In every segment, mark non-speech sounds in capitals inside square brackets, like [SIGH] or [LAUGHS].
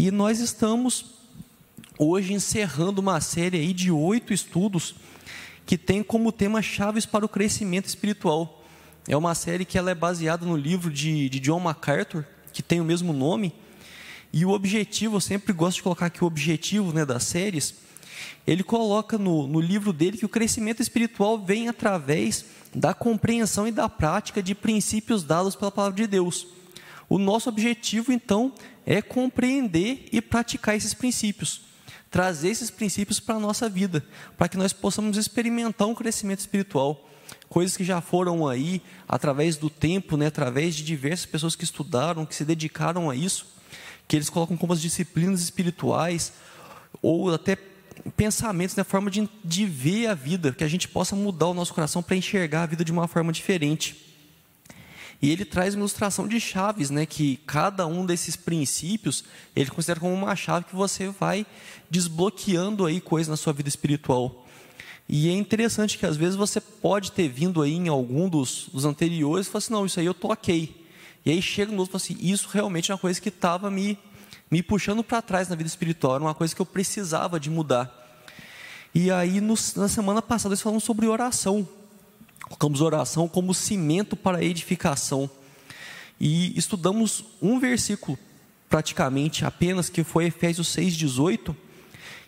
E nós estamos hoje encerrando uma série aí de oito estudos que tem como tema chaves para o crescimento espiritual. É uma série que ela é baseada no livro de, de John MacArthur, que tem o mesmo nome. E o objetivo, eu sempre gosto de colocar aqui o objetivo né, das séries, ele coloca no, no livro dele que o crescimento espiritual vem através da compreensão e da prática de princípios dados pela palavra de Deus. O nosso objetivo, então, é compreender e praticar esses princípios trazer esses princípios para a nossa vida, para que nós possamos experimentar um crescimento espiritual. Coisas que já foram aí, através do tempo, né, através de diversas pessoas que estudaram, que se dedicaram a isso, que eles colocam como as disciplinas espirituais, ou até pensamentos, na né, forma de, de ver a vida, que a gente possa mudar o nosso coração para enxergar a vida de uma forma diferente. E ele traz uma ilustração de chaves, né, que cada um desses princípios, ele considera como uma chave que você vai desbloqueando aí coisas na sua vida espiritual. E é interessante que às vezes você pode ter vindo aí em algum dos, dos anteriores e falar assim, não, isso aí eu ok. E aí chega no outro e fala assim, isso realmente é uma coisa que estava me, me puxando para trás na vida espiritual, era uma coisa que eu precisava de mudar. E aí no, na semana passada eles falaram sobre oração. Colocamos oração como cimento para edificação. E estudamos um versículo, praticamente apenas, que foi Efésios 6,18.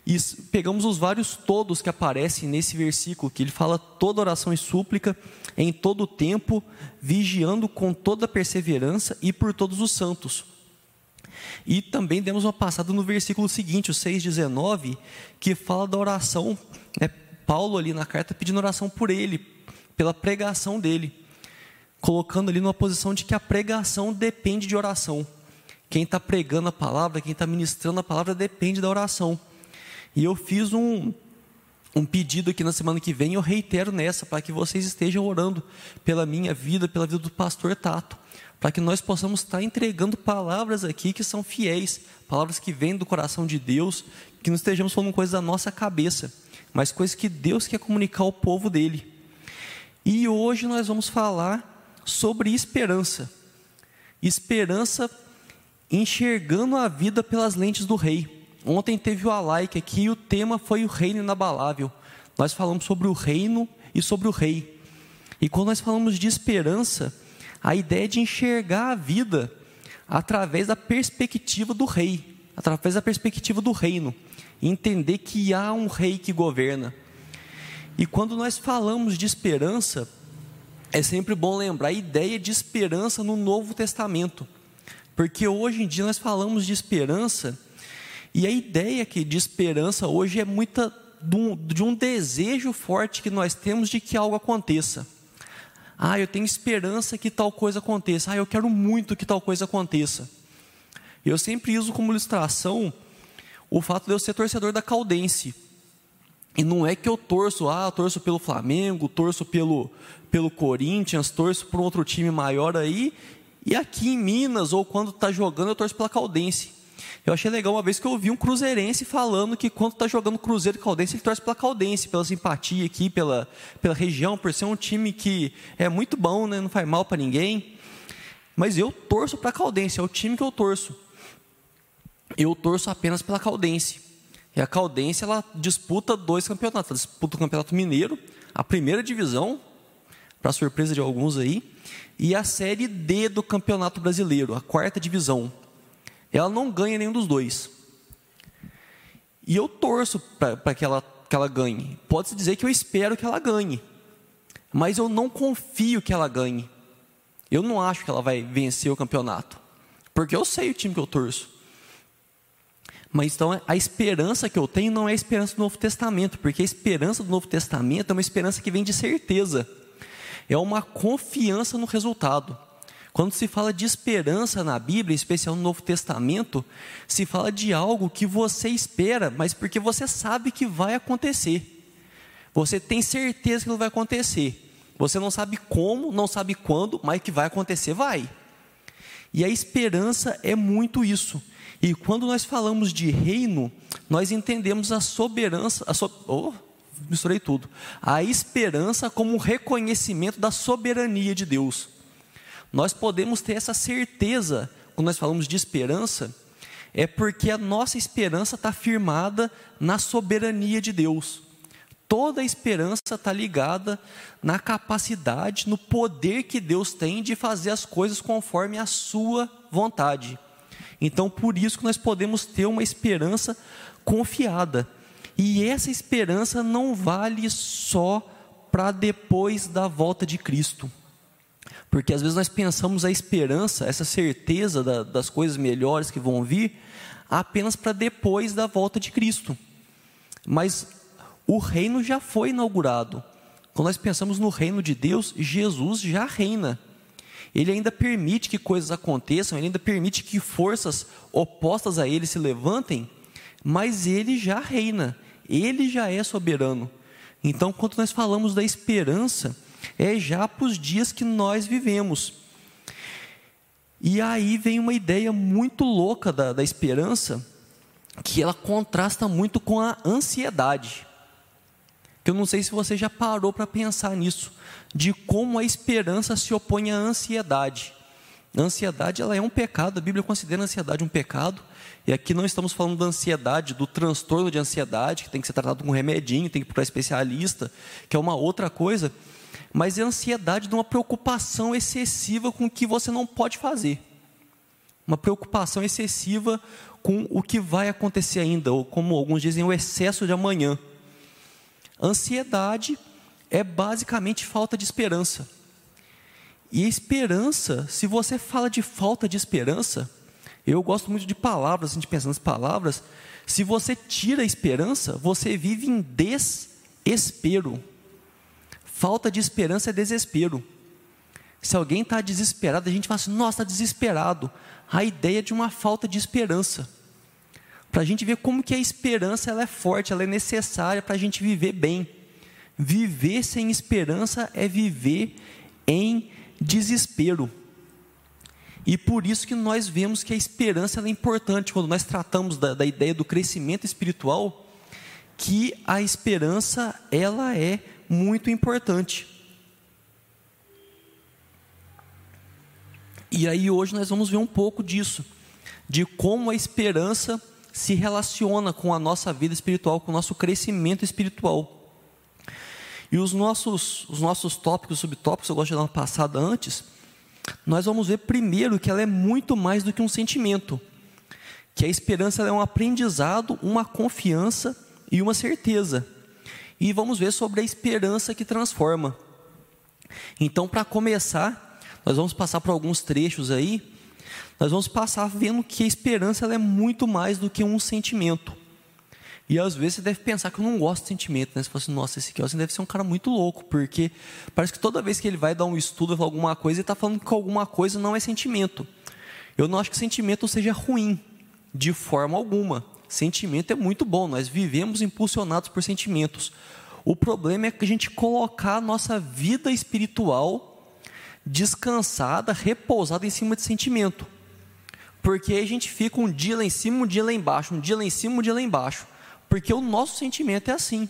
E pegamos os vários todos que aparecem nesse versículo, que ele fala toda oração e súplica, em todo tempo, vigiando com toda perseverança e por todos os santos. E também demos uma passada no versículo seguinte, o 6,19, que fala da oração, né, Paulo ali na carta pedindo oração por ele, pela pregação dele, colocando ali numa posição de que a pregação depende de oração. Quem está pregando a palavra, quem está ministrando a palavra, depende da oração. E eu fiz um, um pedido aqui na semana que vem, eu reitero nessa, para que vocês estejam orando pela minha vida, pela vida do pastor Tato, para que nós possamos estar entregando palavras aqui que são fiéis, palavras que vêm do coração de Deus, que não estejamos falando coisas da nossa cabeça, mas coisas que Deus quer comunicar ao povo dele. E hoje nós vamos falar sobre esperança. Esperança enxergando a vida pelas lentes do rei. Ontem teve o Alike aqui e o tema foi o reino inabalável. Nós falamos sobre o reino e sobre o rei. E quando nós falamos de esperança, a ideia é de enxergar a vida através da perspectiva do rei, através da perspectiva do reino, entender que há um rei que governa, e quando nós falamos de esperança, é sempre bom lembrar a ideia de esperança no Novo Testamento. Porque hoje em dia nós falamos de esperança, e a ideia que de esperança hoje é muita de um, de desejo forte que nós temos de que algo aconteça. Ah, eu tenho esperança que tal coisa aconteça. Ah, eu quero muito que tal coisa aconteça. Eu sempre uso como ilustração o fato de eu ser torcedor da Caldense. E não é que eu torço, ah, torço pelo Flamengo, torço pelo, pelo Corinthians, torço por um outro time maior aí, e aqui em Minas, ou quando está jogando, eu torço pela Caldense. Eu achei legal uma vez que eu ouvi um cruzeirense falando que quando está jogando Cruzeiro e Caldense, ele torce pela Caldense, pela simpatia aqui, pela, pela região, por ser um time que é muito bom, né, não faz mal para ninguém. Mas eu torço para a Caldense, é o time que eu torço. Eu torço apenas pela Caldense. E a Caldense ela disputa dois campeonatos. Ela disputa o Campeonato Mineiro, a primeira divisão, para surpresa de alguns aí, e a Série D do Campeonato Brasileiro, a quarta divisão. Ela não ganha nenhum dos dois. E eu torço para que ela, que ela ganhe. Pode-se dizer que eu espero que ela ganhe. Mas eu não confio que ela ganhe. Eu não acho que ela vai vencer o campeonato. Porque eu sei o time que eu torço. Mas então a esperança que eu tenho não é a esperança do Novo Testamento, porque a esperança do Novo Testamento é uma esperança que vem de certeza, é uma confiança no resultado. Quando se fala de esperança na Bíblia, em especial no Novo Testamento, se fala de algo que você espera, mas porque você sabe que vai acontecer. Você tem certeza que não vai acontecer. Você não sabe como, não sabe quando, mas que vai acontecer, vai. E a esperança é muito isso. E quando nós falamos de reino, nós entendemos a soberança, a so, oh, misturei tudo. A esperança como um reconhecimento da soberania de Deus. Nós podemos ter essa certeza, quando nós falamos de esperança, é porque a nossa esperança está firmada na soberania de Deus. Toda a esperança está ligada na capacidade, no poder que Deus tem de fazer as coisas conforme a sua vontade. Então, por isso que nós podemos ter uma esperança confiada. E essa esperança não vale só para depois da volta de Cristo. Porque às vezes nós pensamos a esperança, essa certeza da, das coisas melhores que vão vir, apenas para depois da volta de Cristo. Mas o reino já foi inaugurado. Quando nós pensamos no reino de Deus, Jesus já reina. Ele ainda permite que coisas aconteçam, ele ainda permite que forças opostas a ele se levantem, mas ele já reina, ele já é soberano. Então, quando nós falamos da esperança, é já para os dias que nós vivemos. E aí vem uma ideia muito louca da, da esperança, que ela contrasta muito com a ansiedade. Que eu não sei se você já parou para pensar nisso, de como a esperança se opõe à ansiedade. A ansiedade ela é um pecado, a Bíblia considera a ansiedade um pecado, e aqui não estamos falando da ansiedade, do transtorno de ansiedade, que tem que ser tratado com um remedinho, tem que procurar especialista, que é uma outra coisa mas é a ansiedade de uma preocupação excessiva com o que você não pode fazer. Uma preocupação excessiva com o que vai acontecer ainda, ou como alguns dizem, o excesso de amanhã. Ansiedade é basicamente falta de esperança. E esperança, se você fala de falta de esperança, eu gosto muito de palavras, a gente pensa nas palavras. Se você tira a esperança, você vive em desespero. Falta de esperança é desespero. Se alguém está desesperado, a gente fala assim: nossa, está desesperado. A ideia de uma falta de esperança. Para a gente ver como que a esperança ela é forte, ela é necessária para a gente viver bem. Viver sem esperança é viver em desespero. E por isso que nós vemos que a esperança é importante quando nós tratamos da, da ideia do crescimento espiritual, que a esperança ela é muito importante. E aí hoje nós vamos ver um pouco disso, de como a esperança se relaciona com a nossa vida espiritual, com o nosso crescimento espiritual. E os nossos, os nossos tópicos, subtópicos, eu gosto de dar uma passada antes, nós vamos ver primeiro que ela é muito mais do que um sentimento, que a esperança é um aprendizado, uma confiança e uma certeza e vamos ver sobre a esperança que transforma. Então, para começar, nós vamos passar por alguns trechos aí. Nós vamos passar vendo que a esperança é muito mais do que um sentimento. E às vezes você deve pensar que eu não gosto de sentimento, né? Você fala assim, nossa, esse aqui deve ser um cara muito louco, porque parece que toda vez que ele vai dar um estudo ou alguma coisa, ele está falando que alguma coisa não é sentimento. Eu não acho que sentimento seja ruim, de forma alguma. Sentimento é muito bom, nós vivemos impulsionados por sentimentos. O problema é que a gente colocar a nossa vida espiritual descansada, repousada em cima de sentimento. Porque a gente fica um dia lá em cima, um dia lá embaixo, um dia lá em cima, um dia lá embaixo. Porque o nosso sentimento é assim.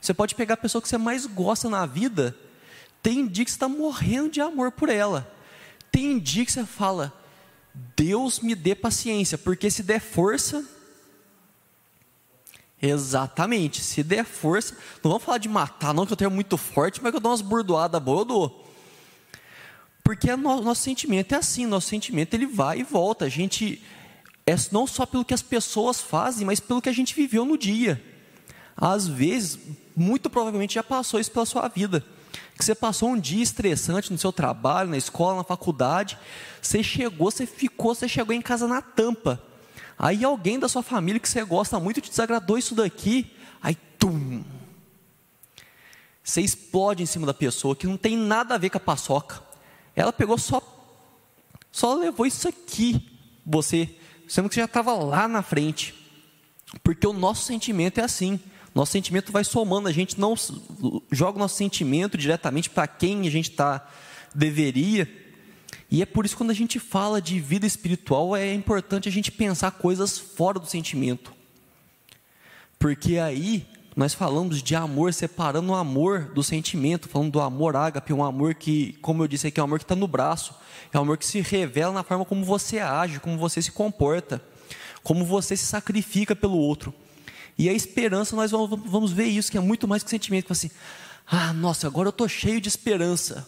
Você pode pegar a pessoa que você mais gosta na vida, tem dia que você está morrendo de amor por ela. Tem dia que você fala, Deus me dê paciência, porque se der força, Exatamente. Se der força, não vamos falar de matar, não, que eu tenho muito forte, mas que eu dou umas burdoadas boas, eu dou. Porque no, nosso sentimento é assim, nosso sentimento ele vai e volta. A gente é não só pelo que as pessoas fazem, mas pelo que a gente viveu no dia. Às vezes, muito provavelmente já passou isso pela sua vida. Que você passou um dia estressante no seu trabalho, na escola, na faculdade. Você chegou, você ficou, você chegou em casa na tampa. Aí alguém da sua família que você gosta muito te desagradou isso daqui, aí tum. Você explode em cima da pessoa que não tem nada a ver com a paçoca. Ela pegou só só levou isso aqui, você, sendo que você já estava lá na frente. Porque o nosso sentimento é assim. Nosso sentimento vai somando, a gente não joga o nosso sentimento diretamente para quem a gente tá deveria, e é por isso que quando a gente fala de vida espiritual, é importante a gente pensar coisas fora do sentimento. Porque aí nós falamos de amor, separando o amor do sentimento, falando do amor ágape, um amor que, como eu disse aqui, é um amor que está no braço, é um amor que se revela na forma como você age, como você se comporta. como você se sacrifica pelo outro. E a esperança, nós vamos ver isso, que é muito mais que sentimento, assim, ah, nossa, agora eu estou cheio de esperança,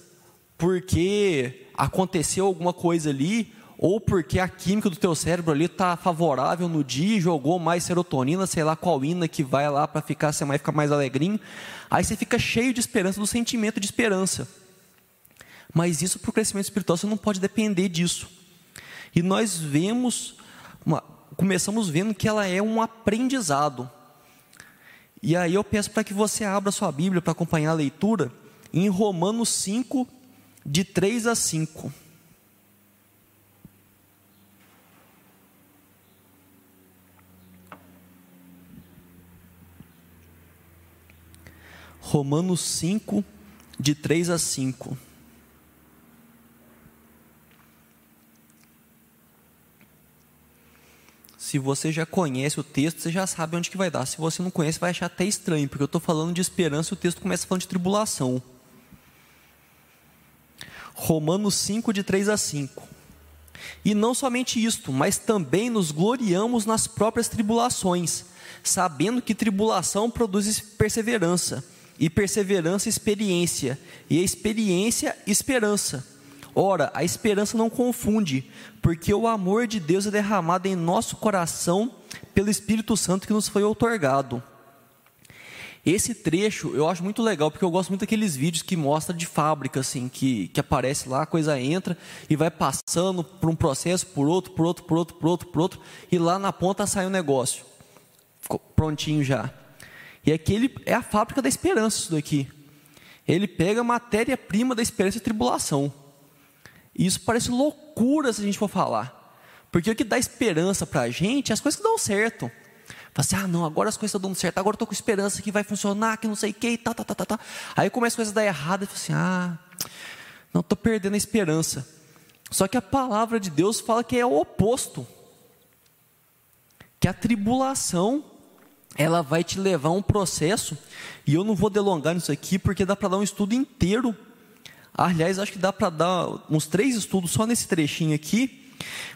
porque aconteceu alguma coisa ali, ou porque a química do teu cérebro ali está favorável no dia, jogou mais serotonina, sei lá qual ina que vai lá para ficar, você vai ficar mais alegrinho. Aí você fica cheio de esperança, do sentimento de esperança. Mas isso para o crescimento espiritual você não pode depender disso. E nós vemos, uma, começamos vendo que ela é um aprendizado. E aí eu peço para que você abra sua Bíblia para acompanhar a leitura em Romanos 5, de 3 a 5. Romanos 5, de 3 a 5. Se você já conhece o texto, você já sabe onde que vai dar. Se você não conhece, vai achar até estranho, porque eu estou falando de esperança e o texto começa falando de tribulação. Romanos 5, de 3 a 5. E não somente isto, mas também nos gloriamos nas próprias tribulações, sabendo que tribulação produz perseverança e perseverança, experiência, e a experiência, esperança. Ora, a esperança não confunde, porque o amor de Deus é derramado em nosso coração pelo Espírito Santo que nos foi outorgado. Esse trecho eu acho muito legal, porque eu gosto muito daqueles vídeos que mostra de fábrica, assim, que, que aparece lá, a coisa entra e vai passando por um processo, por outro, por outro, por outro, por outro, por outro, e lá na ponta sai o um negócio, prontinho já. E aquele é a fábrica da esperança, isso daqui. Ele pega a matéria-prima da esperança e tribulação. E isso parece loucura se a gente for falar. Porque o que dá esperança para a gente é as coisas que dão certo. Fala assim, ah, não, agora as coisas estão dando certo, agora eu estou com esperança que vai funcionar, que não sei o que, tá, tá, tá, tá, tá. Aí começa as coisas a dar errado, e fala assim, ah, não, estou perdendo a esperança. Só que a palavra de Deus fala que é o oposto. Que a tribulação ela vai te levar a um processo, e eu não vou delongar nisso aqui, porque dá para dar um estudo inteiro. Aliás, acho que dá para dar uns três estudos só nesse trechinho aqui.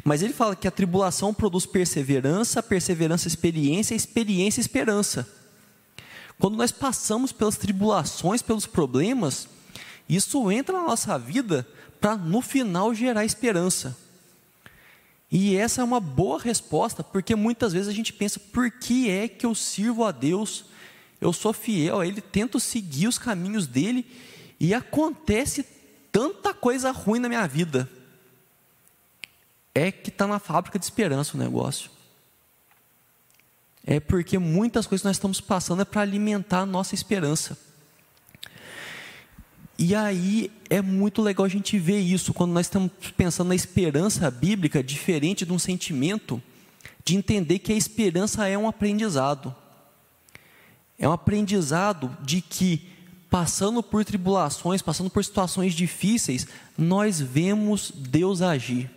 Mas ele fala que a tribulação produz perseverança, perseverança, experiência, experiência, esperança. Quando nós passamos pelas tribulações, pelos problemas, isso entra na nossa vida para no final gerar esperança. E essa é uma boa resposta, porque muitas vezes a gente pensa: por que é que eu sirvo a Deus? Eu sou fiel a Ele, tento seguir os caminhos dele e acontece tanta coisa ruim na minha vida. É que está na fábrica de esperança o negócio. É porque muitas coisas que nós estamos passando é para alimentar a nossa esperança. E aí é muito legal a gente ver isso quando nós estamos pensando na esperança bíblica, diferente de um sentimento, de entender que a esperança é um aprendizado. É um aprendizado de que, passando por tribulações, passando por situações difíceis, nós vemos Deus agir.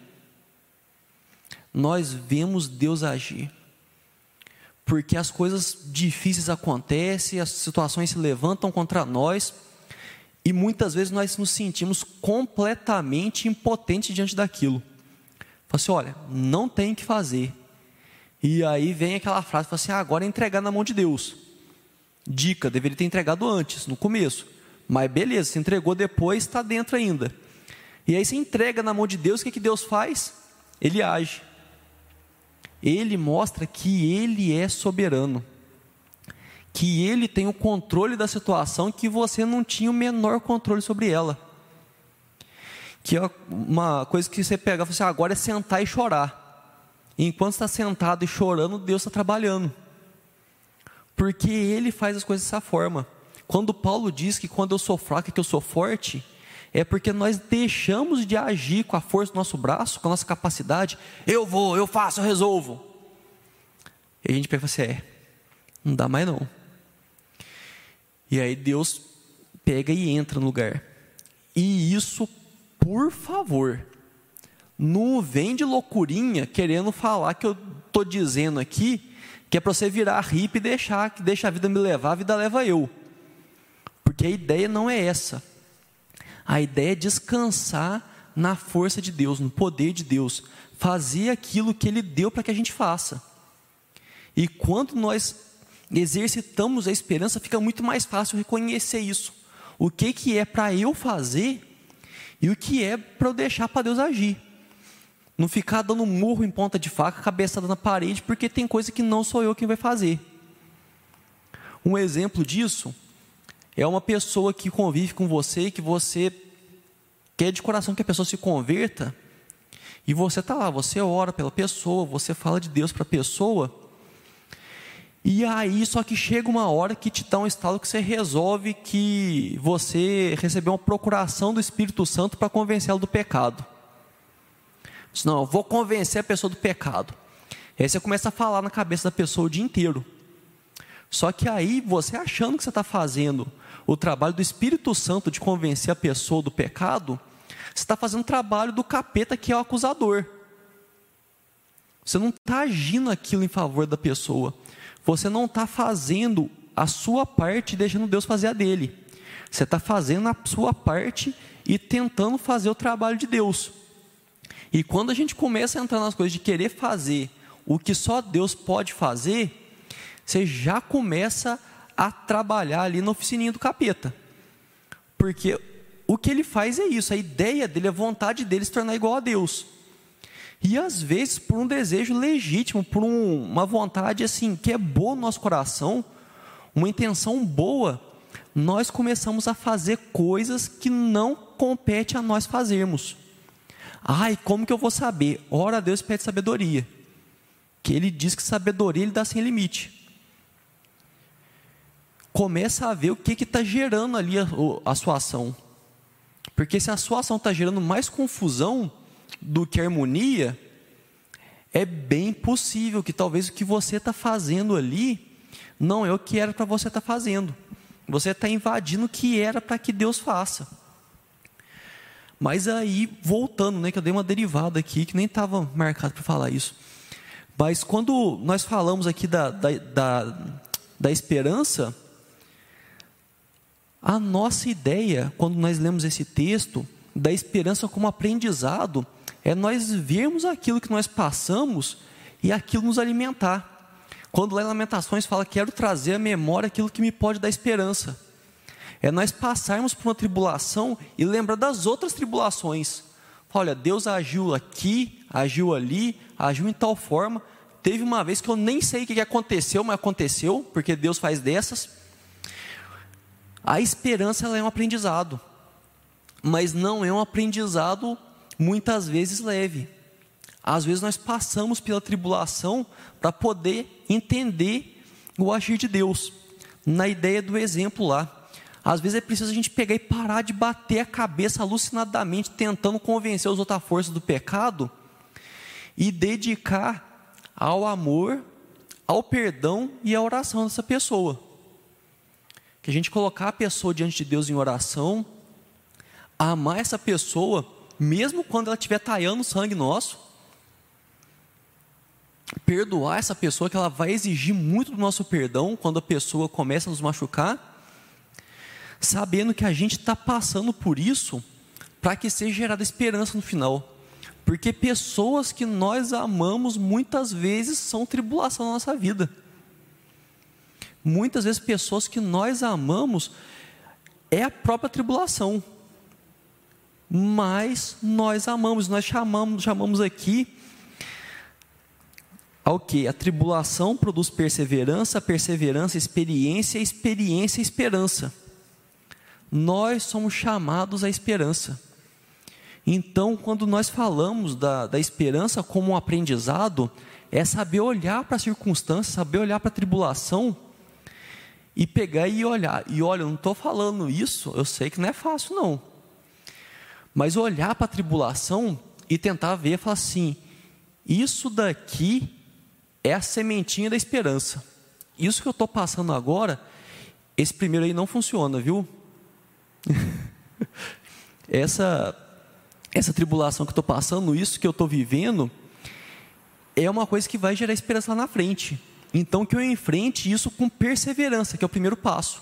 Nós vemos Deus agir. Porque as coisas difíceis acontecem, as situações se levantam contra nós e muitas vezes nós nos sentimos completamente impotentes diante daquilo. Fala assim, olha, não tem que fazer. E aí vem aquela frase, fala assim, ah, agora é entregar na mão de Deus. Dica, deveria ter entregado antes, no começo. Mas beleza, se entregou depois, está dentro ainda. E aí se entrega na mão de Deus, o que, que Deus faz? Ele age. Ele mostra que Ele é soberano que ele tem o controle da situação que você não tinha o menor controle sobre ela. Que é uma coisa que você pega e fala assim, ah, agora é sentar e chorar. E enquanto está sentado e chorando, Deus está trabalhando. Porque ele faz as coisas dessa forma. Quando Paulo diz que quando eu sou fraco é que eu sou forte, é porque nós deixamos de agir com a força do nosso braço, com a nossa capacidade. Eu vou, eu faço, eu resolvo. E a gente pega e fala assim: é, não dá mais não. E aí Deus pega e entra no lugar. E isso, por favor, não vem de loucurinha querendo falar que eu estou dizendo aqui que é para você virar hippie e deixar que deixa a vida me levar, a vida leva eu. Porque a ideia não é essa. A ideia é descansar na força de Deus, no poder de Deus, fazer aquilo que Ele deu para que a gente faça. E quando nós exercitamos a esperança, fica muito mais fácil reconhecer isso. O que, que é para eu fazer e o que é para eu deixar para Deus agir. Não ficar dando murro em ponta de faca, cabeçada na parede, porque tem coisa que não sou eu quem vai fazer. Um exemplo disso é uma pessoa que convive com você, que você quer de coração que a pessoa se converta, e você está lá, você ora pela pessoa, você fala de Deus para a pessoa, e aí só que chega uma hora que te dá um estalo que você resolve que você recebeu uma procuração do Espírito Santo para convencê-lo do pecado. Não, eu vou convencer a pessoa do pecado. Aí você começa a falar na cabeça da pessoa o dia inteiro. Só que aí, você achando que você está fazendo o trabalho do Espírito Santo de convencer a pessoa do pecado, você está fazendo o trabalho do capeta que é o acusador. Você não está agindo aquilo em favor da pessoa. Você não está fazendo a sua parte deixando Deus fazer a dele. Você está fazendo a sua parte e tentando fazer o trabalho de Deus. E quando a gente começa a entrar nas coisas de querer fazer o que só Deus pode fazer, você já começa a trabalhar ali na oficininha do capeta. Porque o que ele faz é isso, a ideia dele, a vontade dele se tornar igual a Deus. E às vezes, por um desejo legítimo, por um, uma vontade assim, que é boa no nosso coração, uma intenção boa, nós começamos a fazer coisas que não compete a nós fazermos. Ai, como que eu vou saber? Ora Deus pede sabedoria. Que ele diz que sabedoria ele dá sem limite começa a ver o que está gerando ali a, a sua ação. Porque se a sua ação está gerando mais confusão do que harmonia, é bem possível que talvez o que você está fazendo ali não é o que era para você estar tá fazendo. Você está invadindo o que era para que Deus faça. Mas aí, voltando, né, que eu dei uma derivada aqui, que nem estava marcado para falar isso. Mas quando nós falamos aqui da, da, da, da esperança, a nossa ideia, quando nós lemos esse texto, da esperança como aprendizado, é nós vermos aquilo que nós passamos e aquilo nos alimentar. Quando lá em Lamentações fala, quero trazer à memória aquilo que me pode dar esperança. É nós passarmos por uma tribulação e lembrar das outras tribulações. Olha, Deus agiu aqui, agiu ali, agiu em tal forma. Teve uma vez que eu nem sei o que aconteceu, mas aconteceu, porque Deus faz dessas. A esperança é um aprendizado, mas não é um aprendizado muitas vezes leve. Às vezes nós passamos pela tribulação para poder entender o agir de Deus. Na ideia do exemplo lá, às vezes é preciso a gente pegar e parar de bater a cabeça alucinadamente tentando convencer os outras forças do pecado e dedicar ao amor, ao perdão e à oração dessa pessoa que a gente colocar a pessoa diante de Deus em oração, amar essa pessoa, mesmo quando ela estiver talhando sangue nosso, perdoar essa pessoa, que ela vai exigir muito do nosso perdão quando a pessoa começa a nos machucar, sabendo que a gente está passando por isso para que seja gerada esperança no final. Porque pessoas que nós amamos muitas vezes são tribulação na nossa vida muitas vezes pessoas que nós amamos é a própria tribulação. Mas nós amamos, nós chamamos, chamamos aqui ao que? A tribulação produz perseverança, perseverança, experiência, experiência, esperança. Nós somos chamados à esperança. Então, quando nós falamos da, da esperança como um aprendizado, é saber olhar para a circunstância, saber olhar para a tribulação e pegar e olhar. E olha, eu não estou falando isso, eu sei que não é fácil, não. Mas olhar para a tribulação e tentar ver e falar assim: isso daqui é a sementinha da esperança. Isso que eu estou passando agora, esse primeiro aí não funciona, viu? [LAUGHS] essa, essa tribulação que eu estou passando, isso que eu estou vivendo, é uma coisa que vai gerar esperança lá na frente. Então, que eu enfrente isso com perseverança, que é o primeiro passo.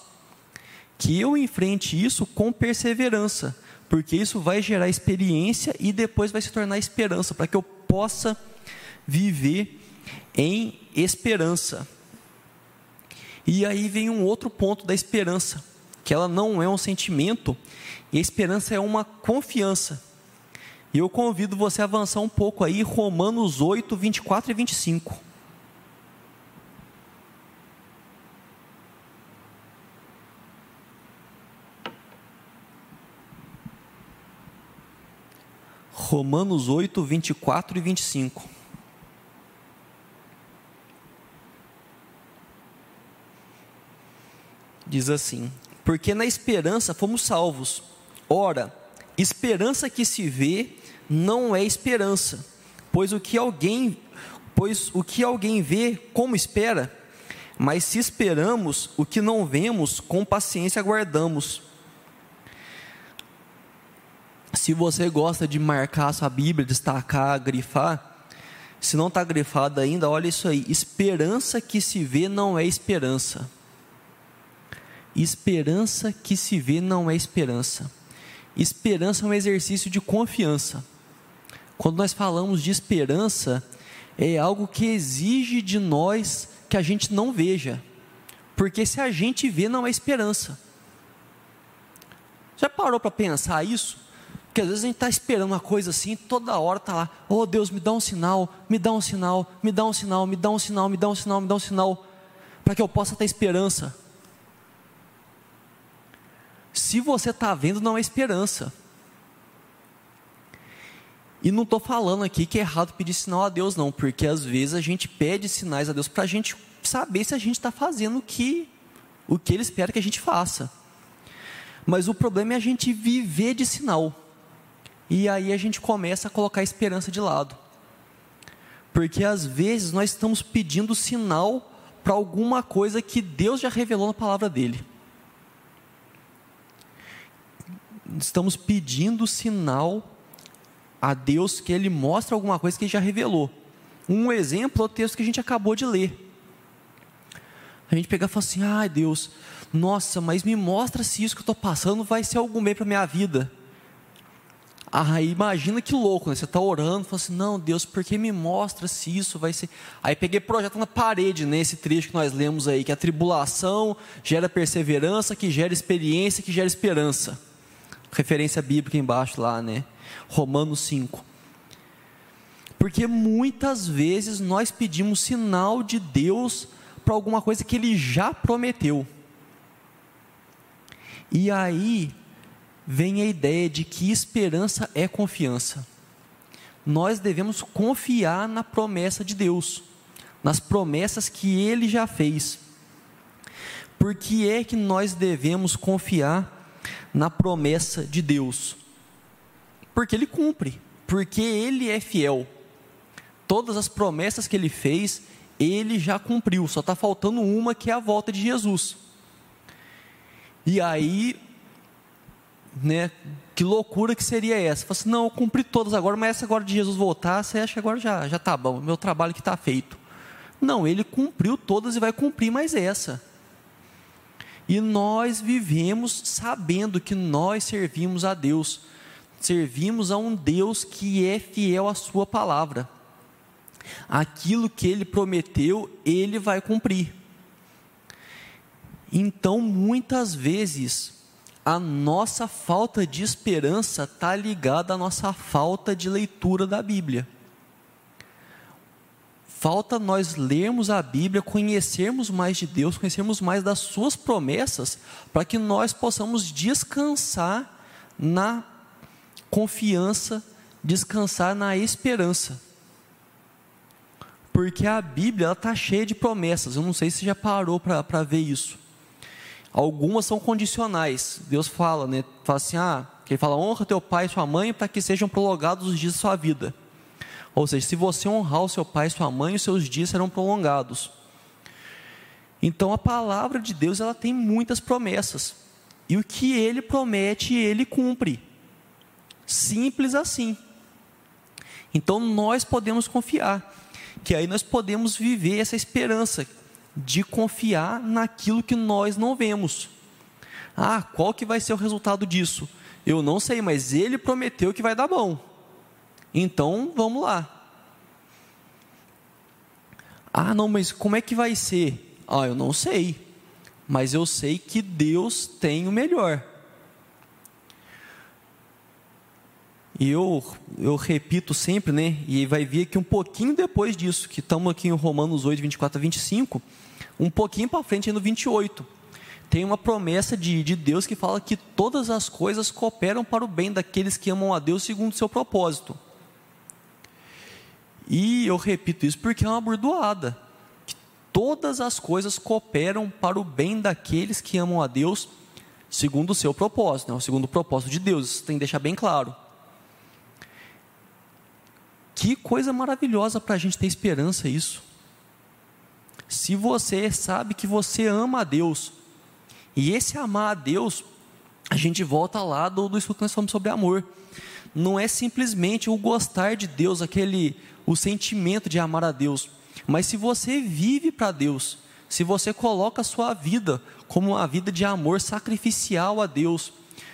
Que eu enfrente isso com perseverança, porque isso vai gerar experiência e depois vai se tornar esperança, para que eu possa viver em esperança. E aí vem um outro ponto da esperança, que ela não é um sentimento, e a esperança é uma confiança. E eu convido você a avançar um pouco aí, Romanos 8, 24 e 25. Romanos 8, 24 e 25. Diz assim: Porque na esperança fomos salvos. Ora, esperança que se vê não é esperança, pois o que alguém, pois o que alguém vê, como espera? Mas se esperamos o que não vemos, com paciência aguardamos. Se você gosta de marcar a sua Bíblia, destacar, grifar, se não está grifado ainda, olha isso aí: esperança que se vê não é esperança. Esperança que se vê não é esperança. Esperança é um exercício de confiança. Quando nós falamos de esperança, é algo que exige de nós que a gente não veja. Porque se a gente vê, não é esperança. Já parou para pensar isso? Porque às vezes a gente está esperando uma coisa assim, toda hora está lá, oh Deus, me dá um sinal, me dá um sinal, me dá um sinal, me dá um sinal, me dá um sinal, me dá um sinal, para que eu possa ter esperança. Se você está vendo, não é esperança. E não estou falando aqui que é errado pedir sinal a Deus, não, porque às vezes a gente pede sinais a Deus para a gente saber se a gente está fazendo o que, o que Ele espera que a gente faça. Mas o problema é a gente viver de sinal. E aí a gente começa a colocar a esperança de lado. Porque às vezes nós estamos pedindo sinal para alguma coisa que Deus já revelou na palavra dele. Estamos pedindo sinal a Deus que Ele mostre alguma coisa que Ele já revelou. Um exemplo é o texto que a gente acabou de ler. A gente pega e fala assim: ai Deus, nossa, mas me mostra se isso que eu estou passando vai ser algum bem para minha vida. Aí imagina que louco, né? Você está orando, fala assim, não, Deus, por que me mostra se isso vai ser. Aí peguei projeto na parede, nesse né, trecho que nós lemos aí, que a tribulação gera perseverança, que gera experiência, que gera esperança. Referência bíblica embaixo lá, né? Romanos 5. Porque muitas vezes nós pedimos sinal de Deus para alguma coisa que Ele já prometeu. E aí vem a ideia de que esperança é confiança. Nós devemos confiar na promessa de Deus, nas promessas que Ele já fez. Por que é que nós devemos confiar na promessa de Deus? Porque Ele cumpre, porque Ele é fiel. Todas as promessas que Ele fez, Ele já cumpriu, só está faltando uma que é a volta de Jesus. E aí né? Que loucura que seria essa? Fala assim, não, eu cumpri todas agora, mas essa agora de Jesus voltar, você acha que agora já já tá bom, meu trabalho que está feito. Não, ele cumpriu todas e vai cumprir mais essa. E nós vivemos sabendo que nós servimos a Deus, servimos a um Deus que é fiel à Sua palavra. Aquilo que Ele prometeu, Ele vai cumprir. Então, muitas vezes, a nossa falta de esperança está ligada à nossa falta de leitura da Bíblia. Falta nós lermos a Bíblia, conhecermos mais de Deus, conhecermos mais das Suas promessas, para que nós possamos descansar na confiança, descansar na esperança. Porque a Bíblia está cheia de promessas, eu não sei se já parou para ver isso. Algumas são condicionais. Deus fala, né? Fala assim, ah, que ele fala, honra teu pai e sua mãe para que sejam prolongados os dias da sua vida. Ou seja, se você honrar o seu pai e sua mãe, os seus dias serão prolongados. Então a palavra de Deus ela tem muitas promessas. E o que ele promete, ele cumpre. Simples assim. Então nós podemos confiar que aí nós podemos viver essa esperança de confiar naquilo que nós não vemos. Ah, qual que vai ser o resultado disso? Eu não sei, mas ele prometeu que vai dar bom. Então, vamos lá. Ah, não, mas como é que vai ser? Ah, eu não sei. Mas eu sei que Deus tem o melhor. E eu, eu repito sempre, né? E vai vir aqui um pouquinho depois disso, que estamos aqui em Romanos 8, 24 a 25, um pouquinho para frente, no 28. Tem uma promessa de, de Deus que fala que todas as coisas cooperam para o bem daqueles que amam a Deus segundo o seu propósito. E eu repito isso porque é uma burdoada. Que todas as coisas cooperam para o bem daqueles que amam a Deus segundo o seu propósito, né? segundo o propósito de Deus. Isso tem que deixar bem claro. Que coisa maravilhosa para a gente ter esperança isso. Se você sabe que você ama a Deus, e esse amar a Deus, a gente volta lá do, do estudo que nós falamos sobre amor. Não é simplesmente o gostar de Deus, aquele o sentimento de amar a Deus, mas se você vive para Deus, se você coloca a sua vida como uma vida de amor sacrificial a Deus,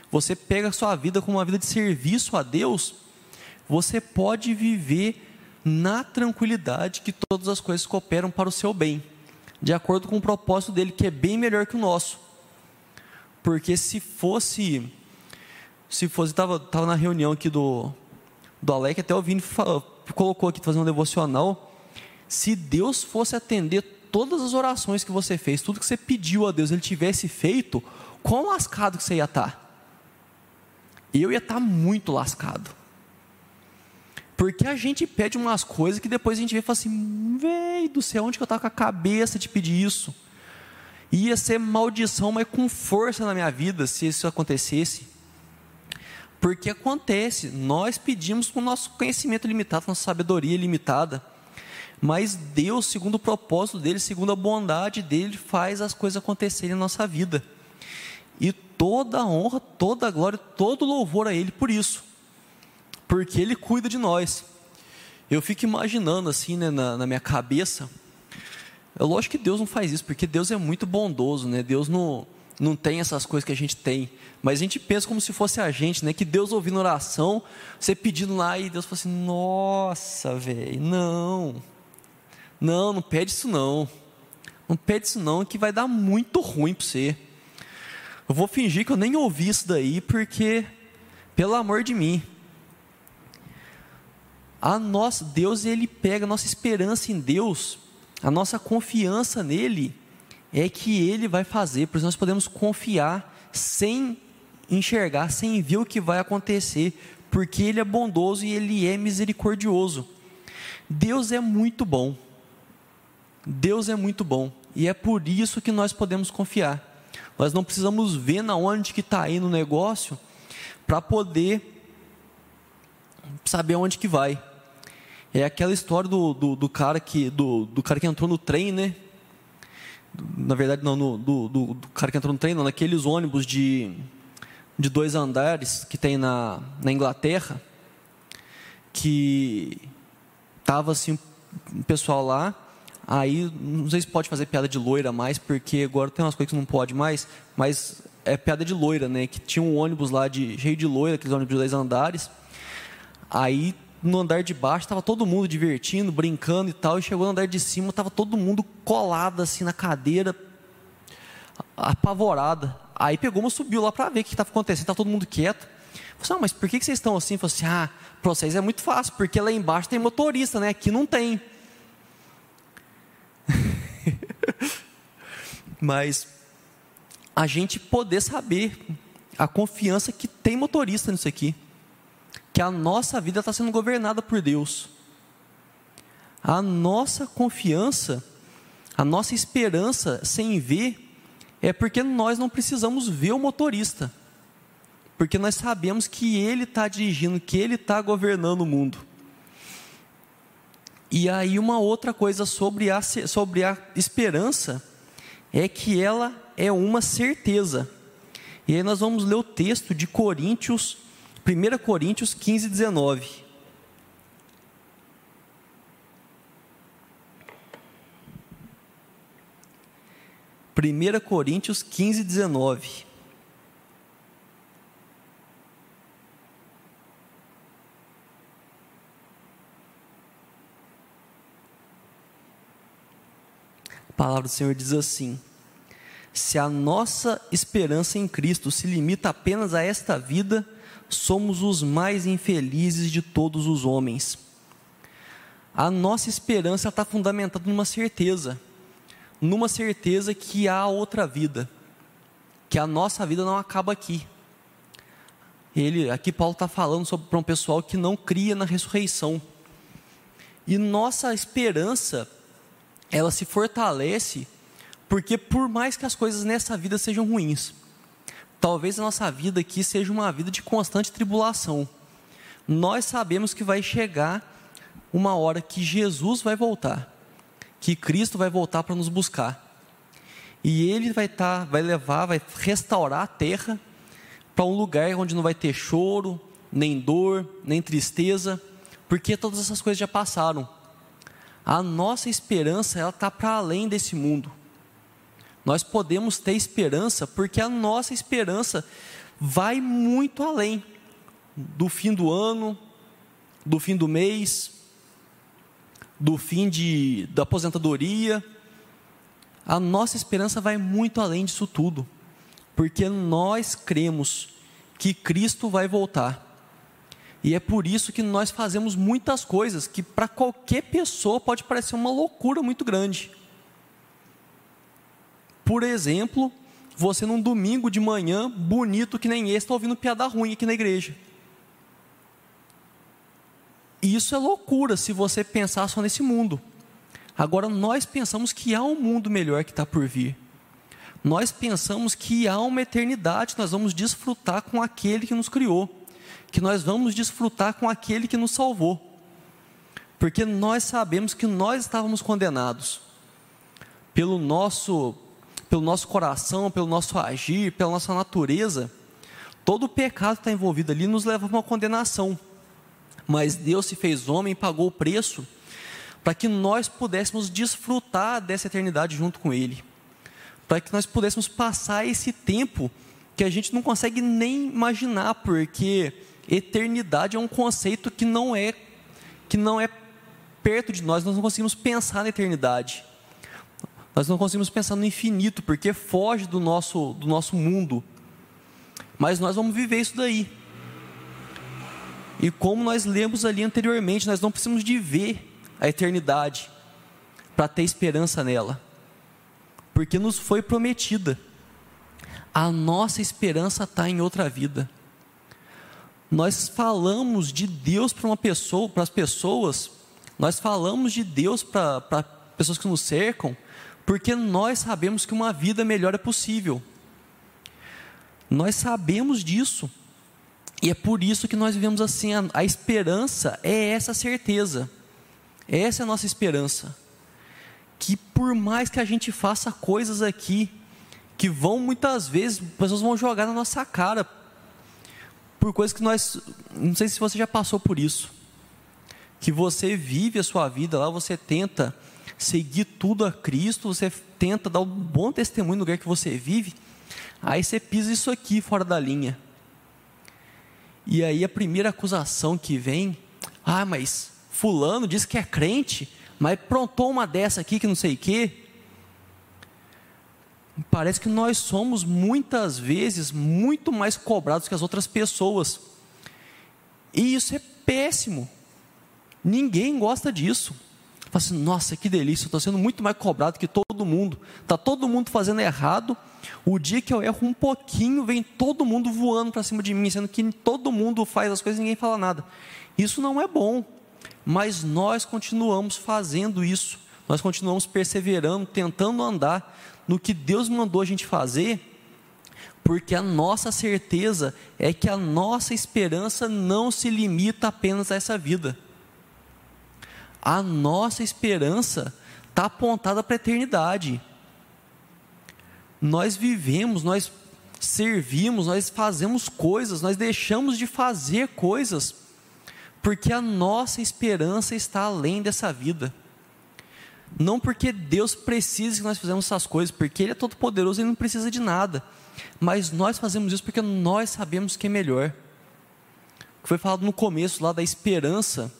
você pega a sua vida como uma vida de serviço a Deus, você pode viver na tranquilidade que todas as coisas cooperam para o seu bem, de acordo com o propósito dele, que é bem melhor que o nosso. Porque se fosse, se fosse, estava tava na reunião aqui do, do Alec, até o Vini falou, colocou aqui, fazendo um devocional, se Deus fosse atender todas as orações que você fez, tudo que você pediu a Deus, Ele tivesse feito, quão lascado que você ia estar? Eu ia estar muito lascado. Porque a gente pede umas coisas que depois a gente vê e fala assim: véi do céu, onde que eu estava com a cabeça de pedir isso? Ia ser maldição, mas com força na minha vida se isso acontecesse. Porque acontece, nós pedimos com o nosso conhecimento limitado, nossa sabedoria limitada. Mas Deus, segundo o propósito dele, segundo a bondade dele, faz as coisas acontecerem na nossa vida. E toda a honra, toda a glória, todo louvor a Ele por isso porque Ele cuida de nós. Eu fico imaginando assim, né, na, na minha cabeça. É lógico que Deus não faz isso, porque Deus é muito bondoso, né? Deus não, não tem essas coisas que a gente tem. Mas a gente pensa como se fosse a gente, né? Que Deus ouvindo oração, você pedindo lá e Deus fala assim: Nossa, velho, não, não, não pede isso não, não pede isso não, que vai dar muito ruim para você. Eu vou fingir que eu nem ouvi isso daí, porque, pelo amor de mim, a nossa, Deus ele pega a nossa esperança em Deus, a nossa confiança nele é que ele vai fazer, por isso nós podemos confiar sem enxergar, sem ver o que vai acontecer, porque ele é bondoso e ele é misericordioso. Deus é muito bom. Deus é muito bom e é por isso que nós podemos confiar. Nós não precisamos ver na onde que está aí no negócio para poder saber onde que vai. É aquela história do, do, do, cara, que, do, do cara que entrou no trem, né? Na verdade, não, no, do, do, cara que entrou no trem, não, naqueles ônibus de, de dois andares que tem na, na Inglaterra, que tava assim, o pessoal lá, aí não sei se pode fazer piada de loira mais, porque agora tem umas coisas que não pode mais, mas é piada de loira, né? Que tinha um ônibus lá de, cheio de loira, aqueles ônibus de dois andares. Aí no andar de baixo estava todo mundo divertindo, brincando e tal, e chegou no andar de cima, estava todo mundo colado assim na cadeira, apavorada. Aí pegou uma, subiu lá para ver o que estava acontecendo, estava todo mundo quieto. Falei, assim, ah, mas por que, vocês estão assim? Falei assim, ah, para vocês é muito fácil, porque lá embaixo tem motorista, né? Aqui não tem. [LAUGHS] mas a gente poder saber a confiança que tem motorista nisso aqui que a nossa vida está sendo governada por Deus. A nossa confiança, a nossa esperança sem ver, é porque nós não precisamos ver o motorista, porque nós sabemos que ele está dirigindo, que ele está governando o mundo. E aí, uma outra coisa sobre a, sobre a esperança é que ela é uma certeza. E aí, nós vamos ler o texto de Coríntios 1 Coríntios 15, 19. Primeira Coríntios 15, 19. palavra do Senhor diz assim: Se a nossa esperança em Cristo se limita apenas a esta vida, somos os mais infelizes de todos os homens. A nossa esperança está fundamentada numa certeza, numa certeza que há outra vida, que a nossa vida não acaba aqui. Ele, aqui Paulo está falando sobre para um pessoal que não cria na ressurreição. E nossa esperança, ela se fortalece, porque por mais que as coisas nessa vida sejam ruins, talvez a nossa vida aqui seja uma vida de constante tribulação. Nós sabemos que vai chegar uma hora que Jesus vai voltar, que Cristo vai voltar para nos buscar. E ele vai estar, tá, vai levar, vai restaurar a terra para um lugar onde não vai ter choro, nem dor, nem tristeza, porque todas essas coisas já passaram. A nossa esperança ela está para além desse mundo. Nós podemos ter esperança porque a nossa esperança vai muito além do fim do ano, do fim do mês, do fim de, da aposentadoria. A nossa esperança vai muito além disso tudo porque nós cremos que Cristo vai voltar. E é por isso que nós fazemos muitas coisas que para qualquer pessoa pode parecer uma loucura muito grande. Por exemplo, você num domingo de manhã, bonito que nem esse, está ouvindo piada ruim aqui na igreja. Isso é loucura se você pensar só nesse mundo. Agora, nós pensamos que há um mundo melhor que está por vir nós pensamos que há uma eternidade, nós vamos desfrutar com aquele que nos criou, que nós vamos desfrutar com aquele que nos salvou, porque nós sabemos que nós estávamos condenados pelo nosso, pelo nosso coração, pelo nosso agir, pela nossa natureza. Todo o pecado que está envolvido ali nos leva a uma condenação, mas Deus se fez homem e pagou o preço para que nós pudéssemos desfrutar dessa eternidade junto com Ele para que nós pudéssemos passar esse tempo que a gente não consegue nem imaginar, porque eternidade é um conceito que não é que não é perto de nós, nós não conseguimos pensar na eternidade. Nós não conseguimos pensar no infinito, porque foge do nosso, do nosso mundo. Mas nós vamos viver isso daí. E como nós lemos ali anteriormente, nós não precisamos de ver a eternidade para ter esperança nela porque nos foi prometida. A nossa esperança está em outra vida. Nós falamos de Deus para uma pessoa, para as pessoas, nós falamos de Deus para, pessoas que nos cercam, porque nós sabemos que uma vida melhor é possível. Nós sabemos disso. E é por isso que nós vivemos assim. A, a esperança é essa certeza. Essa é a nossa esperança que por mais que a gente faça coisas aqui, que vão muitas vezes, pessoas vão jogar na nossa cara, por coisas que nós, não sei se você já passou por isso, que você vive a sua vida lá, você tenta seguir tudo a Cristo, você tenta dar um bom testemunho no lugar que você vive, aí você pisa isso aqui fora da linha. E aí a primeira acusação que vem, ah, mas fulano diz que é crente, mas prontou uma dessa aqui que não sei o quê. Parece que nós somos muitas vezes muito mais cobrados que as outras pessoas. E isso é péssimo. Ninguém gosta disso. Fala assim, nossa, que delícia, estou sendo muito mais cobrado que todo mundo. Está todo mundo fazendo errado. O dia que eu erro um pouquinho, vem todo mundo voando para cima de mim, sendo que todo mundo faz as coisas e ninguém fala nada. Isso não é bom mas nós continuamos fazendo isso, nós continuamos perseverando, tentando andar no que Deus mandou a gente fazer, porque a nossa certeza é que a nossa esperança não se limita apenas a essa vida. A nossa esperança está apontada para a eternidade. Nós vivemos, nós servimos, nós fazemos coisas, nós deixamos de fazer coisas porque a nossa esperança está além dessa vida. Não porque Deus precisa que nós fizemos essas coisas, porque Ele é todo poderoso e não precisa de nada. Mas nós fazemos isso porque nós sabemos que é melhor. O que foi falado no começo lá da esperança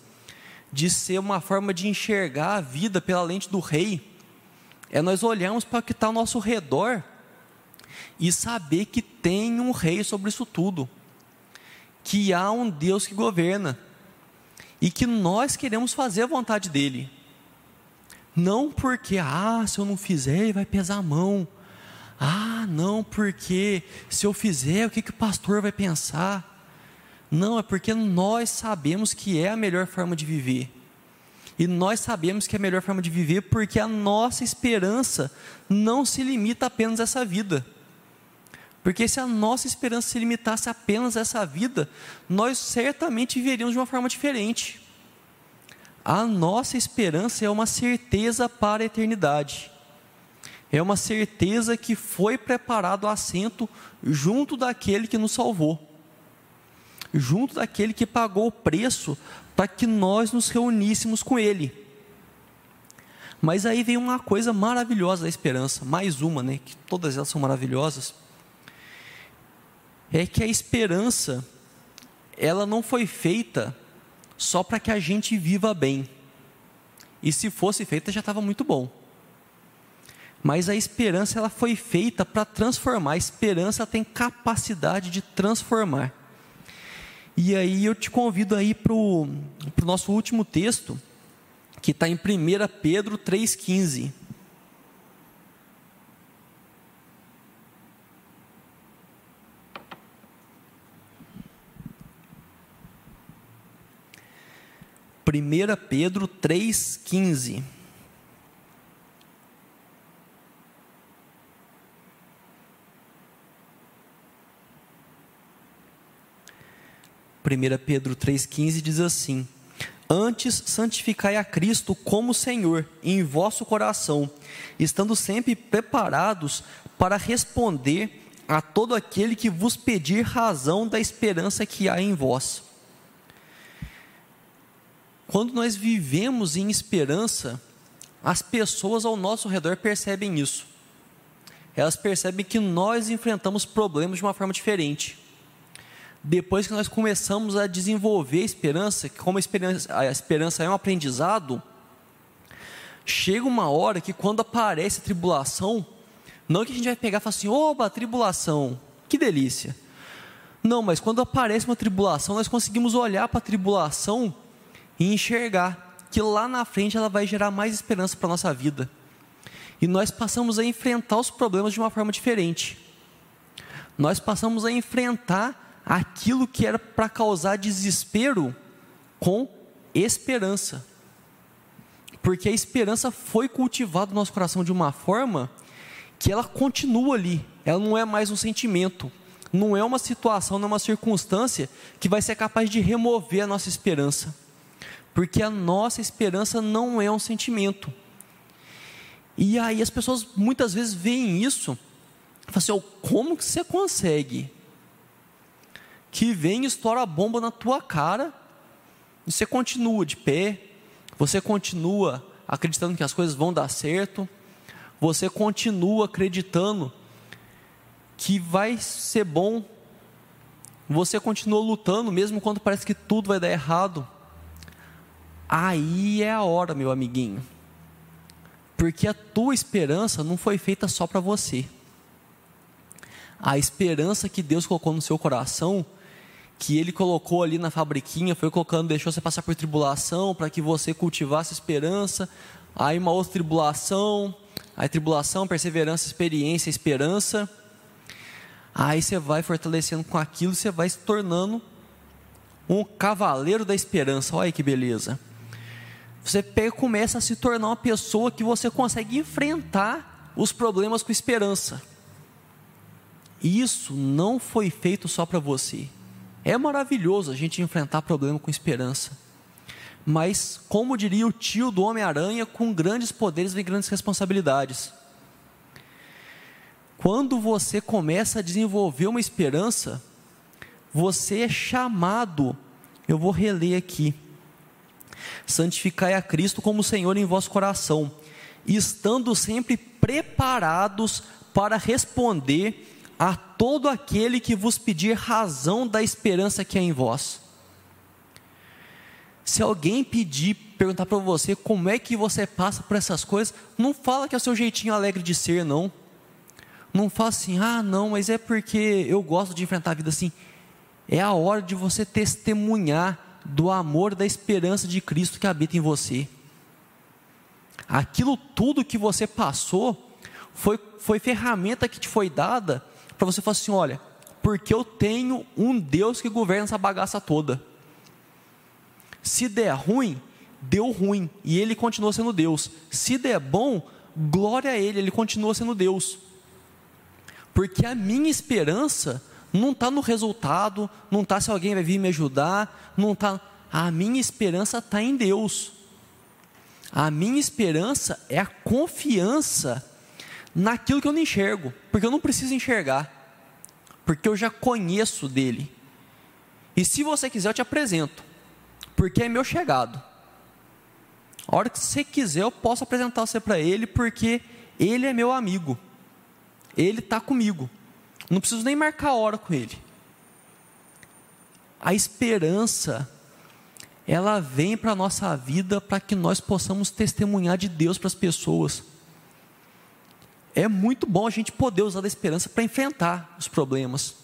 de ser uma forma de enxergar a vida pela lente do rei. é nós olharmos para o que está ao nosso redor e saber que tem um rei sobre isso tudo, que há um Deus que governa e que nós queremos fazer a vontade dele. Não porque, ah, se eu não fizer, vai pesar a mão. Ah, não, porque se eu fizer, o que, que o pastor vai pensar? Não, é porque nós sabemos que é a melhor forma de viver. E nós sabemos que é a melhor forma de viver porque a nossa esperança não se limita apenas a essa vida. Porque se a nossa esperança se limitasse apenas a essa vida, nós certamente viveríamos de uma forma diferente. A nossa esperança é uma certeza para a eternidade. É uma certeza que foi preparado assento junto daquele que nos salvou. Junto daquele que pagou o preço para que nós nos reuníssemos com ele. Mas aí vem uma coisa maravilhosa da esperança, mais uma, né, que todas elas são maravilhosas. É que a esperança ela não foi feita só para que a gente viva bem. E se fosse feita já estava muito bom. Mas a esperança ela foi feita para transformar. A esperança tem capacidade de transformar. E aí eu te convido aí para o nosso último texto, que está em 1 Pedro 3,15. 1 Pedro 3,15. Primeira Pedro 3,15 diz assim: Antes santificai a Cristo como Senhor em vosso coração, estando sempre preparados para responder a todo aquele que vos pedir razão da esperança que há em vós quando nós vivemos em esperança, as pessoas ao nosso redor percebem isso. Elas percebem que nós enfrentamos problemas de uma forma diferente. Depois que nós começamos a desenvolver a esperança, que como a esperança, a esperança é um aprendizado, chega uma hora que quando aparece a tribulação, não que a gente vai pegar e falar assim, oba, tribulação, que delícia. Não, mas quando aparece uma tribulação, nós conseguimos olhar para a tribulação e enxergar que lá na frente ela vai gerar mais esperança para a nossa vida. E nós passamos a enfrentar os problemas de uma forma diferente. Nós passamos a enfrentar aquilo que era para causar desespero com esperança. Porque a esperança foi cultivada no nosso coração de uma forma que ela continua ali, ela não é mais um sentimento, não é uma situação, não é uma circunstância que vai ser capaz de remover a nossa esperança porque a nossa esperança não é um sentimento. E aí as pessoas muitas vezes veem isso, falam assim: oh, como que você consegue? Que vem e estoura a bomba na tua cara, e você continua de pé, você continua acreditando que as coisas vão dar certo, você continua acreditando que vai ser bom, você continua lutando mesmo quando parece que tudo vai dar errado. Aí é a hora, meu amiguinho. Porque a tua esperança não foi feita só para você. A esperança que Deus colocou no seu coração, que Ele colocou ali na fabriquinha, foi colocando, deixou você passar por tribulação, para que você cultivasse esperança. Aí uma outra tribulação, aí tribulação, perseverança, experiência, esperança. Aí você vai fortalecendo com aquilo, você vai se tornando um cavaleiro da esperança. Olha que beleza. Você pega, começa a se tornar uma pessoa que você consegue enfrentar os problemas com esperança. Isso não foi feito só para você. É maravilhoso a gente enfrentar problema com esperança. Mas, como diria o tio do Homem-Aranha, com grandes poderes vem grandes responsabilidades. Quando você começa a desenvolver uma esperança, você é chamado, eu vou reler aqui, santificai a Cristo como Senhor em vosso coração, estando sempre preparados para responder a todo aquele que vos pedir razão da esperança que é em vós. Se alguém pedir, perguntar para você como é que você passa por essas coisas, não fala que é o seu jeitinho alegre de ser, não. Não fala assim, ah, não, mas é porque eu gosto de enfrentar a vida assim. É a hora de você testemunhar do amor, da esperança de Cristo que habita em você. Aquilo tudo que você passou foi, foi ferramenta que te foi dada para você falar assim: olha, porque eu tenho um Deus que governa essa bagaça toda. Se der ruim, deu ruim e ele continua sendo Deus. Se der bom, glória a ele, ele continua sendo Deus. Porque a minha esperança não está no resultado, não está se alguém vai vir me ajudar, não está. A minha esperança está em Deus. A minha esperança é a confiança naquilo que eu não enxergo, porque eu não preciso enxergar, porque eu já conheço dele. E se você quiser, eu te apresento, porque é meu chegado. A hora que você quiser, eu posso apresentar você para ele, porque ele é meu amigo, ele está comigo, não preciso nem marcar a hora com ele. A esperança, ela vem para a nossa vida para que nós possamos testemunhar de Deus para as pessoas é muito bom a gente poder usar da esperança para enfrentar os problemas.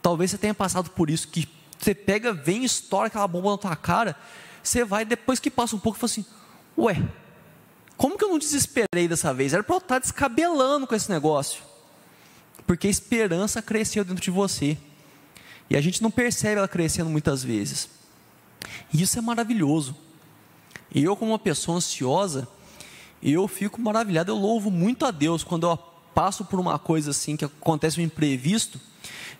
Talvez você tenha passado por isso, que você pega, vem, estoura aquela bomba na tua cara, você vai, depois que passa um pouco, fala assim, ué, como que eu não desesperei dessa vez? Era para eu estar descabelando com esse negócio. Porque a esperança cresceu dentro de você. E a gente não percebe ela crescendo muitas vezes. E isso é maravilhoso. E eu, como uma pessoa ansiosa, eu fico maravilhado, eu louvo muito a Deus quando eu passo por uma coisa assim, que acontece um imprevisto,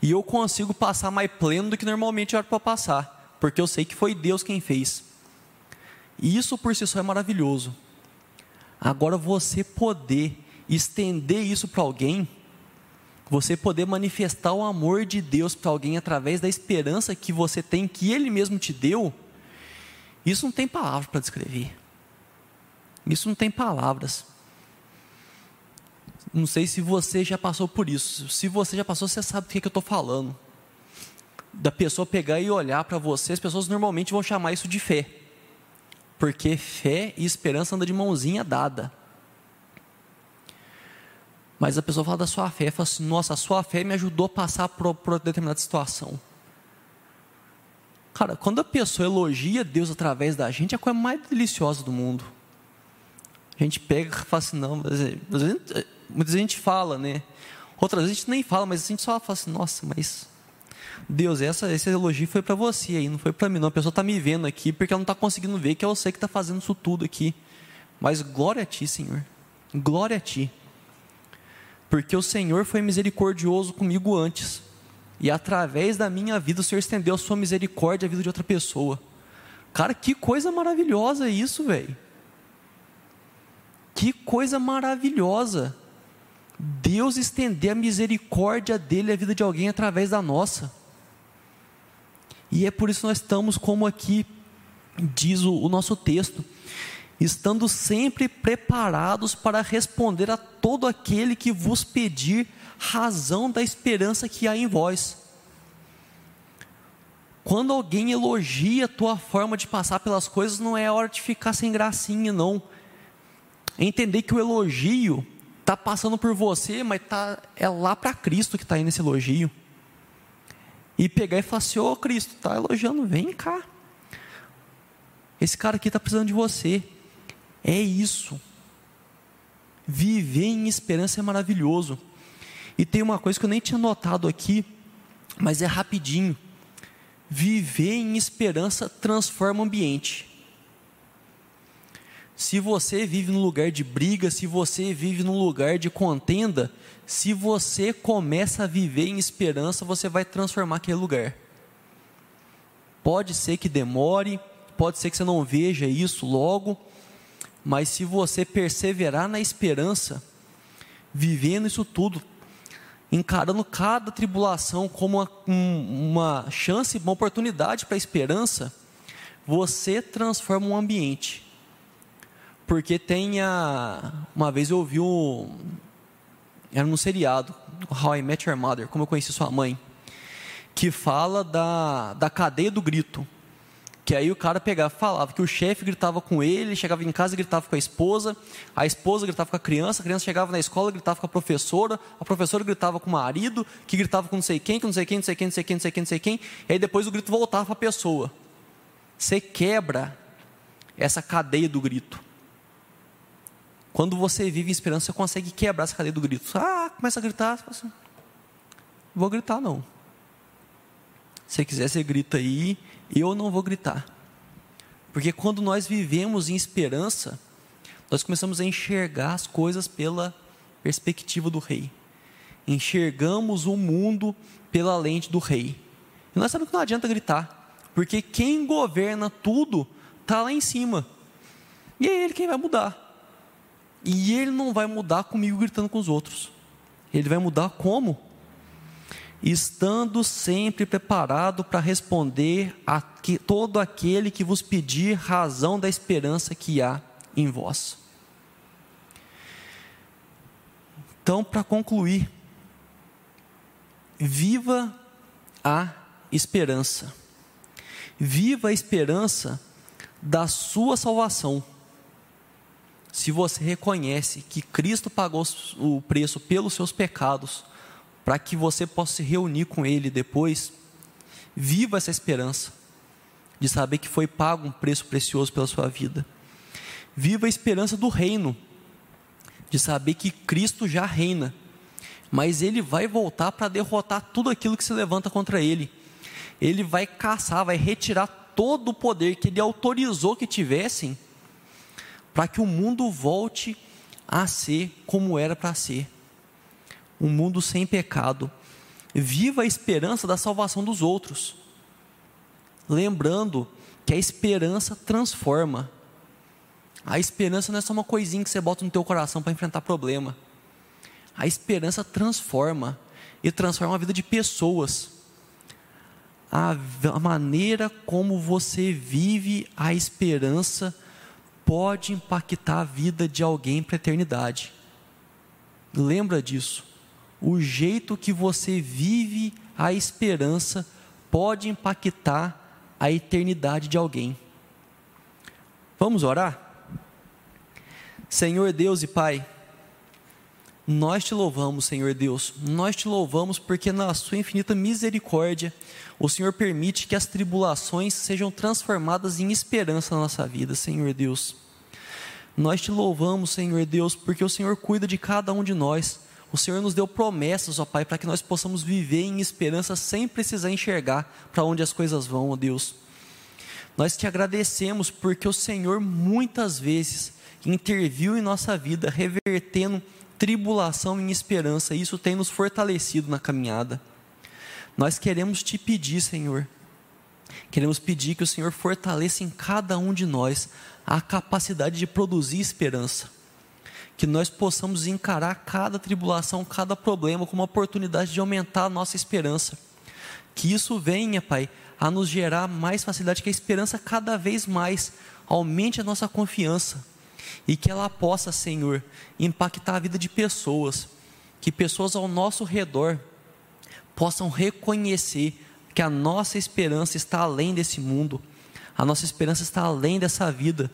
e eu consigo passar mais pleno do que normalmente era para passar, porque eu sei que foi Deus quem fez. E isso por si só é maravilhoso. Agora você poder estender isso para alguém, você poder manifestar o amor de Deus para alguém através da esperança que você tem que Ele mesmo te deu, isso não tem palavra para descrever. Isso não tem palavras. Não sei se você já passou por isso. Se você já passou, você sabe do que, que eu estou falando. Da pessoa pegar e olhar para você, as pessoas normalmente vão chamar isso de fé. Porque fé e esperança andam de mãozinha dada. Mas a pessoa fala da sua fé, fala assim: nossa, a sua fé me ajudou a passar por, por determinada situação. Cara, quando a pessoa elogia Deus através da gente, é a coisa mais deliciosa do mundo. A gente pega e fala assim, não, mas, muitas vezes a gente fala, né? Outras vezes a gente nem fala, mas a gente só fala assim, nossa, mas Deus, essa, esse elogio foi para você aí, não foi para mim, não. A pessoa está me vendo aqui porque ela não está conseguindo ver que é você que está fazendo isso tudo aqui. Mas glória a Ti, Senhor. Glória a Ti. Porque o Senhor foi misericordioso comigo antes. E através da minha vida o Senhor estendeu a sua misericórdia à vida de outra pessoa. Cara, que coisa maravilhosa isso, velho. Que coisa maravilhosa! Deus estender a misericórdia dele à vida de alguém através da nossa. E é por isso que nós estamos como aqui diz o, o nosso texto, estando sempre preparados para responder a todo aquele que vos pedir razão da esperança que há em vós. Quando alguém elogia a tua forma de passar pelas coisas, não é hora de ficar sem gracinha, não entender que o elogio está passando por você, mas tá, é lá para Cristo que está indo esse elogio. E pegar e falar assim: Ô oh, Cristo, está elogiando, vem cá. Esse cara aqui está precisando de você. É isso. Viver em esperança é maravilhoso. E tem uma coisa que eu nem tinha notado aqui, mas é rapidinho. Viver em esperança transforma o ambiente. Se você vive num lugar de briga, se você vive num lugar de contenda, se você começa a viver em esperança, você vai transformar aquele lugar. Pode ser que demore, pode ser que você não veja isso logo, mas se você perseverar na esperança, vivendo isso tudo, encarando cada tribulação como uma, uma chance, uma oportunidade para a esperança, você transforma um ambiente porque tem a. Uma vez eu ouvi um. Era num seriado, How I Met Your Mother, como eu conheci sua mãe, que fala da, da cadeia do grito. Que aí o cara pegava, falava que o chefe gritava com ele, chegava em casa e gritava com a esposa, a esposa gritava com a criança, a criança chegava na escola gritava com a professora, a professora gritava com o marido, que gritava com não sei quem, com não sei quem, não sei quem, não sei quem, não sei quem, não sei quem, e aí depois o grito voltava para a pessoa. Você quebra essa cadeia do grito. Quando você vive em esperança, você consegue quebrar essa cadeia do grito. Ah, começa a gritar, você fala assim, vou gritar não. Se quiser, você grita aí, eu não vou gritar. Porque quando nós vivemos em esperança, nós começamos a enxergar as coisas pela perspectiva do rei. Enxergamos o mundo pela lente do rei. E nós sabemos que não adianta gritar, porque quem governa tudo está lá em cima. E é ele quem vai mudar. E ele não vai mudar comigo gritando com os outros. Ele vai mudar como? estando sempre preparado para responder a que, todo aquele que vos pedir razão da esperança que há em vós. Então, para concluir, viva a esperança. Viva a esperança da sua salvação. Se você reconhece que Cristo pagou o preço pelos seus pecados, para que você possa se reunir com Ele depois, viva essa esperança de saber que foi pago um preço precioso pela sua vida. Viva a esperança do reino, de saber que Cristo já reina, mas Ele vai voltar para derrotar tudo aquilo que se levanta contra Ele. Ele vai caçar, vai retirar todo o poder que Ele autorizou que tivessem, para que o mundo volte a ser como era para ser um mundo sem pecado. Viva a esperança da salvação dos outros. Lembrando que a esperança transforma. A esperança não é só uma coisinha que você bota no teu coração para enfrentar problema. A esperança transforma e transforma a vida de pessoas. A, a maneira como você vive a esperança pode impactar a vida de alguém para a eternidade. Lembra disso o jeito que você vive a esperança pode impactar a eternidade de alguém. Vamos orar? Senhor Deus e Pai, nós te louvamos, Senhor Deus, nós te louvamos porque na Sua infinita misericórdia, o Senhor permite que as tribulações sejam transformadas em esperança na nossa vida, Senhor Deus. Nós te louvamos, Senhor Deus, porque o Senhor cuida de cada um de nós o Senhor nos deu promessas, ó Pai, para que nós possamos viver em esperança sem precisar enxergar para onde as coisas vão, ó Deus. Nós te agradecemos porque o Senhor muitas vezes interviu em nossa vida, revertendo tribulação em esperança, e isso tem nos fortalecido na caminhada. Nós queremos te pedir, Senhor, queremos pedir que o Senhor fortaleça em cada um de nós a capacidade de produzir esperança que nós possamos encarar cada tribulação, cada problema como uma oportunidade de aumentar a nossa esperança. Que isso venha, Pai, a nos gerar mais facilidade, que a esperança cada vez mais aumente a nossa confiança e que ela possa, Senhor, impactar a vida de pessoas, que pessoas ao nosso redor possam reconhecer que a nossa esperança está além desse mundo, a nossa esperança está além dessa vida,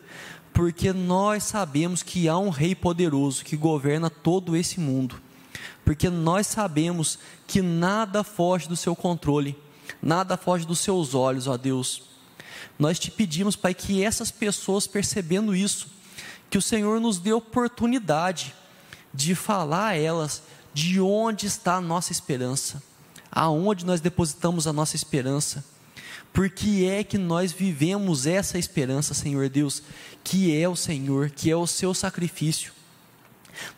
porque nós sabemos que há um Rei poderoso que governa todo esse mundo, porque nós sabemos que nada foge do seu controle, nada foge dos seus olhos, ó Deus. Nós te pedimos, Pai, que essas pessoas percebendo isso, que o Senhor nos dê oportunidade de falar a elas de onde está a nossa esperança, aonde nós depositamos a nossa esperança por que é que nós vivemos essa esperança, Senhor Deus, que é o Senhor, que é o seu sacrifício?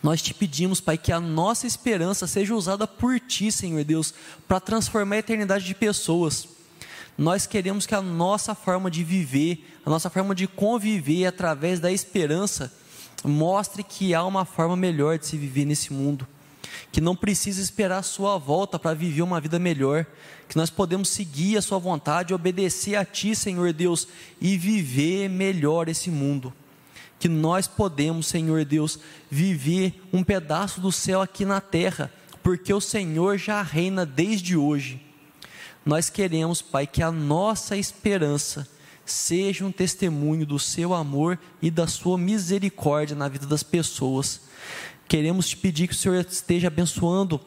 Nós te pedimos, Pai, que a nossa esperança seja usada por Ti, Senhor Deus, para transformar a eternidade de pessoas. Nós queremos que a nossa forma de viver, a nossa forma de conviver através da esperança, mostre que há uma forma melhor de se viver nesse mundo que não precisa esperar a sua volta para viver uma vida melhor, que nós podemos seguir a sua vontade, obedecer a ti, Senhor Deus, e viver melhor esse mundo. Que nós podemos, Senhor Deus, viver um pedaço do céu aqui na terra, porque o Senhor já reina desde hoje. Nós queremos, Pai, que a nossa esperança seja um testemunho do seu amor e da sua misericórdia na vida das pessoas. Queremos te pedir que o Senhor esteja abençoando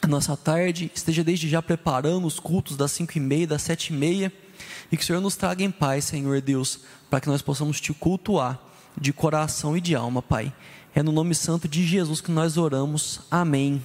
a nossa tarde, esteja desde já preparando os cultos das cinco e meia, das sete e meia, e que o Senhor nos traga em paz, Senhor Deus, para que nós possamos te cultuar de coração e de alma, Pai. É no nome santo de Jesus que nós oramos. Amém.